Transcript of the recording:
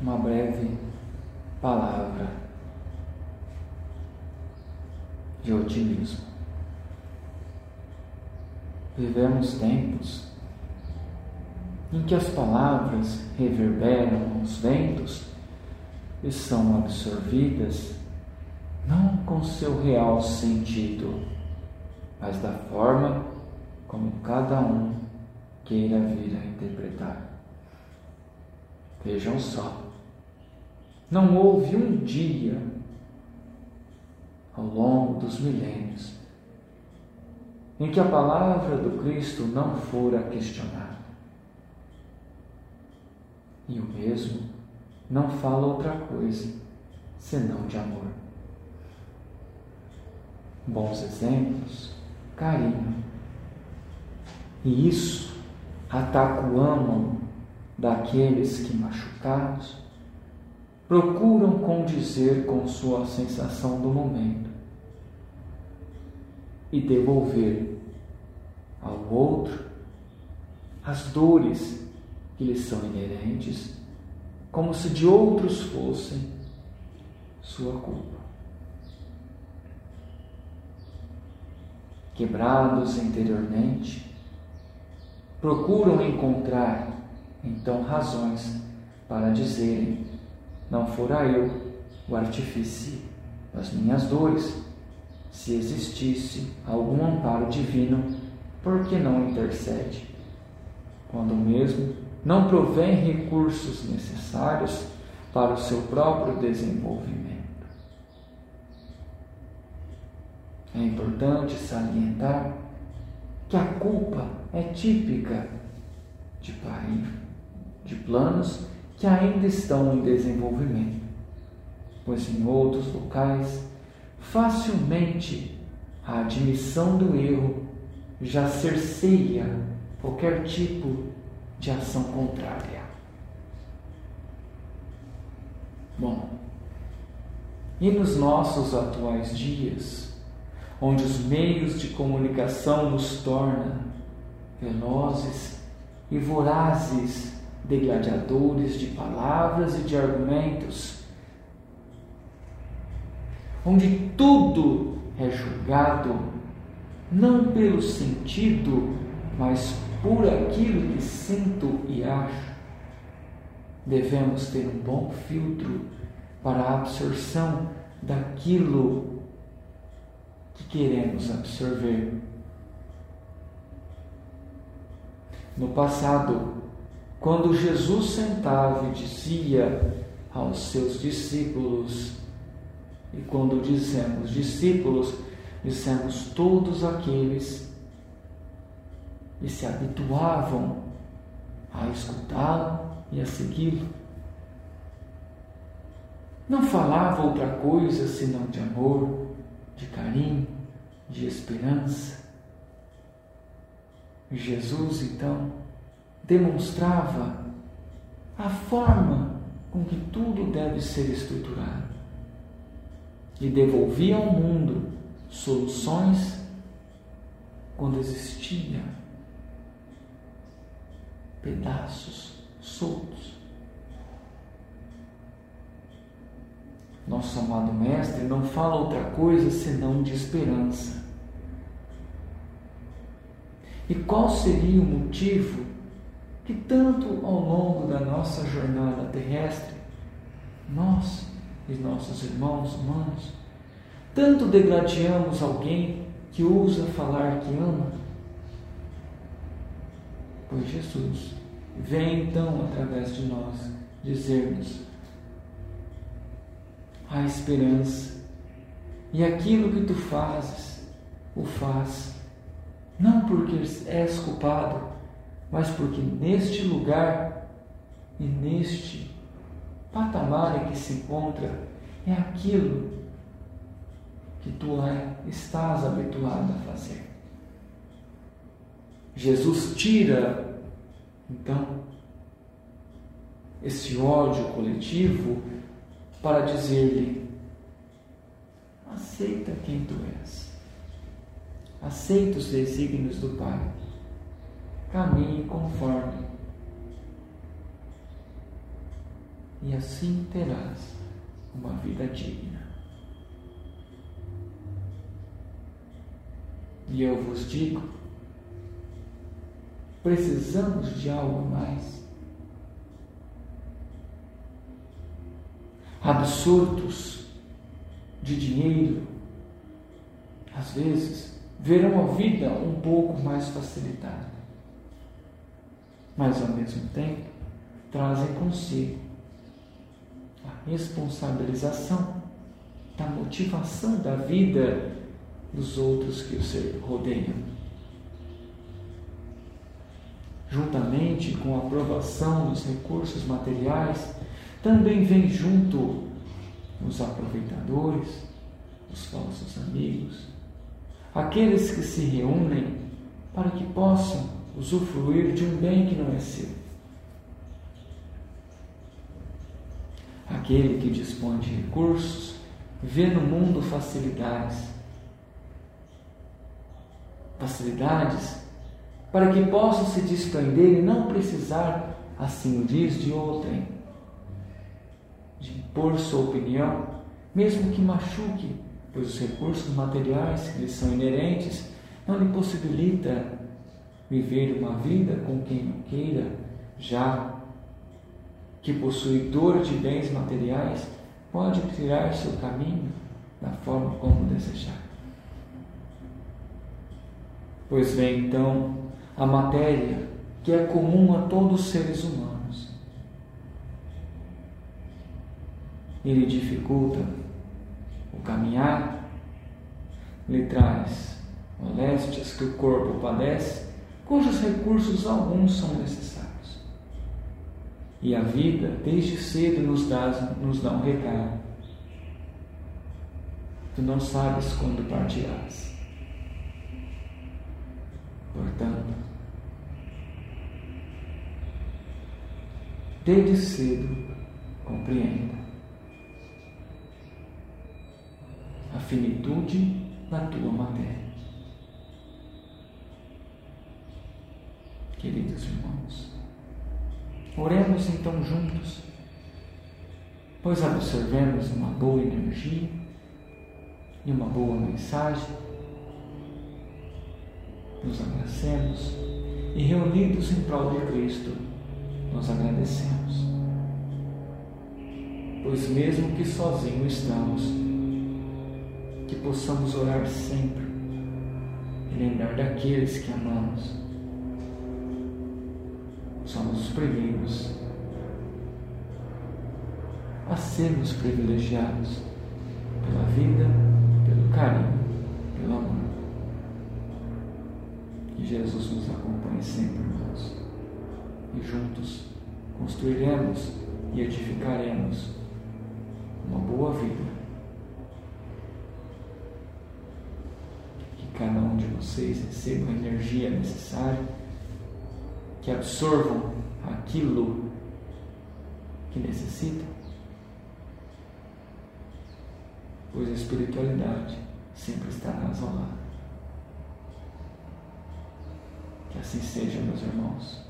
uma breve palavra de otimismo. Vivemos tempos em que as palavras reverberam nos ventos e são absorvidas não com seu real sentido, mas da forma como cada um queira vir a interpretar. Vejam só, não houve um dia ao longo dos milênios em que a palavra do Cristo não fora questionada. E o mesmo não fala outra coisa senão de amor. Bons exemplos, carinho. E isso ataca o âmago daqueles que, machucados, procuram condizer com sua sensação do momento e devolver ao outro as dores que lhes são inerentes, como se de outros fossem sua culpa. Quebrados interiormente, procuram encontrar então razões para dizerem: não fora eu o artifício das minhas dores se existisse algum amparo divino, por que não intercede? Quando mesmo não provém recursos necessários para o seu próprio desenvolvimento. É importante salientar que a culpa é típica de pai, de planos que ainda estão em desenvolvimento, pois em outros locais facilmente a admissão do erro já cerceia qualquer tipo de ação contrária. Bom, e nos nossos atuais dias, onde os meios de comunicação nos tornam velozes e vorazes degladiadores de palavras e de argumentos, onde tudo é julgado não pelo sentido, mas por aquilo que sinto e acho. Devemos ter um bom filtro para a absorção daquilo que queremos absorver. No passado, quando Jesus sentava e dizia aos seus discípulos, e quando dizemos discípulos, dissemos todos aqueles que se habituavam a escutá-lo e a segui-lo. Não falava outra coisa senão de amor, de carinho, de esperança. Jesus, então, demonstrava a forma com que tudo deve ser estruturado e devolvia ao mundo soluções quando existia pedaços soltos. Nosso amado Mestre não fala outra coisa senão de esperança. E qual seria o motivo que, tanto ao longo da nossa jornada terrestre, nós e nossos irmãos humanos, tanto degladiamos alguém que ousa falar que ama? Pois Jesus vem então através de nós dizer-nos a esperança e aquilo que tu fazes, o faz, não porque és culpado, mas porque neste lugar e neste patamar em que se encontra é aquilo que tu é, estás habituado a fazer. Jesus tira, então, esse ódio coletivo para dizer-lhe: aceita quem tu és, aceita os desígnios do Pai, caminhe conforme e assim terás uma vida digna. E eu vos digo, precisamos de algo mais. Absurdos de dinheiro, às vezes, verão a vida um pouco mais facilitada. Mas, ao mesmo tempo, trazem consigo a responsabilização da motivação da vida dos outros que o rodeiam. Juntamente com a aprovação dos recursos materiais, também vem junto os aproveitadores, os falsos amigos, aqueles que se reúnem para que possam usufruir de um bem que não é seu. Aquele que dispõe de recursos vê no mundo facilidades. Facilidades para que possam se desprender e não precisar, assim o diz, de outrem, de impor sua opinião, mesmo que machuque, pois os recursos materiais que lhe são inerentes não lhe possibilita viver uma vida com quem não queira, já que possuidor de bens materiais pode criar seu caminho da forma como desejar. Pois vem então a matéria que é comum a todos os seres humanos. Ele dificulta o caminhar, lhe traz moléstias que o corpo padece, cujos recursos alguns são necessários. E a vida, desde cedo, nos dá, nos dá um recado. Tu não sabes quando partirás. Portanto, desde cedo, compreenda a finitude da tua matéria. Queridos irmãos, Oremos então juntos, pois absorvemos uma boa energia e uma boa mensagem, nos abracemos e reunidos em prol de Cristo, nós agradecemos. Pois mesmo que sozinhos estamos, que possamos orar sempre e lembrar daqueles que amamos somos os primeiros a sermos privilegiados pela vida, pelo carinho, pelo amor. Que Jesus nos acompanhe sempre, irmãos, e juntos construiremos e edificaremos uma boa vida. Que cada um de vocês receba a energia necessária que absorvam aquilo que necessitam, pois a espiritualidade sempre estará ao lado. Que assim seja, meus irmãos.